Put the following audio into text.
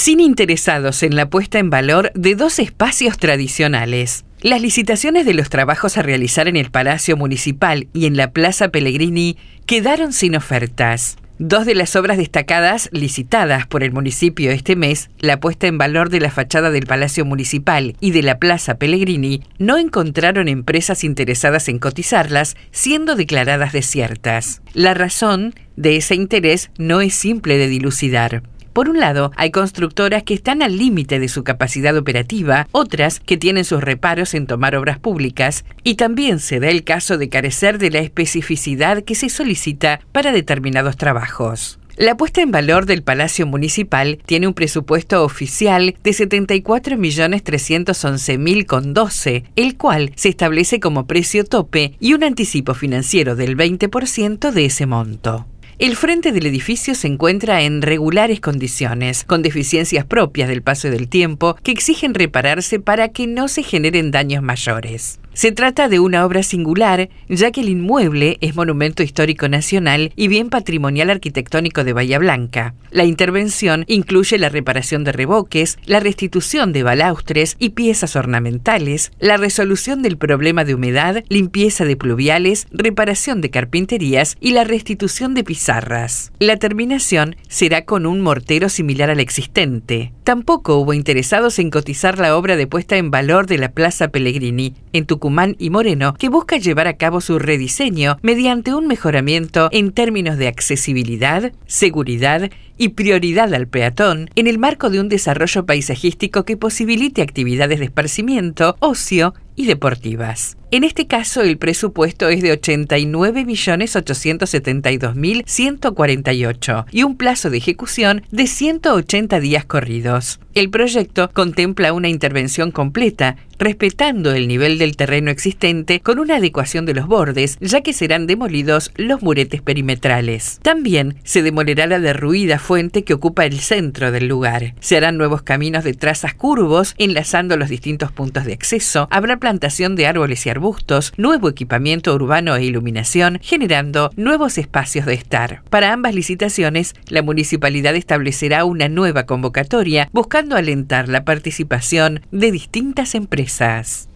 sin interesados en la puesta en valor de dos espacios tradicionales. Las licitaciones de los trabajos a realizar en el Palacio Municipal y en la Plaza Pellegrini quedaron sin ofertas. Dos de las obras destacadas licitadas por el municipio este mes, la puesta en valor de la fachada del Palacio Municipal y de la Plaza Pellegrini, no encontraron empresas interesadas en cotizarlas, siendo declaradas desiertas. La razón de ese interés no es simple de dilucidar. Por un lado, hay constructoras que están al límite de su capacidad operativa, otras que tienen sus reparos en tomar obras públicas, y también se da el caso de carecer de la especificidad que se solicita para determinados trabajos. La puesta en valor del Palacio Municipal tiene un presupuesto oficial de 74.311.012, el cual se establece como precio tope y un anticipo financiero del 20% de ese monto. El frente del edificio se encuentra en regulares condiciones, con deficiencias propias del paso del tiempo que exigen repararse para que no se generen daños mayores. Se trata de una obra singular, ya que el inmueble es monumento histórico nacional y bien patrimonial arquitectónico de Bahía Blanca. La intervención incluye la reparación de reboques, la restitución de balaustres y piezas ornamentales, la resolución del problema de humedad, limpieza de pluviales, reparación de carpinterías y la restitución de pizarras. La terminación será con un mortero similar al existente. Tampoco hubo interesados en cotizar la obra de puesta en valor de la Plaza Pellegrini, en Tucumán y Moreno, que busca llevar a cabo su rediseño mediante un mejoramiento en términos de accesibilidad, seguridad y prioridad al peatón en el marco de un desarrollo paisajístico que posibilite actividades de esparcimiento, ocio y deportivas. En este caso, el presupuesto es de 89.872.148 y un plazo de ejecución de 180 días corridos. El proyecto contempla una intervención completa, respetando el nivel del terreno existente con una adecuación de los bordes, ya que serán demolidos los muretes perimetrales. También se demolerá la derruida fuente que ocupa el centro del lugar. Se harán nuevos caminos de trazas curvos, enlazando los distintos puntos de acceso. Habrá plantación de árboles y arbustos, nuevo equipamiento urbano e iluminación, generando nuevos espacios de estar. Para ambas licitaciones, la municipalidad establecerá una nueva convocatoria buscando alentar la participación de distintas empresas.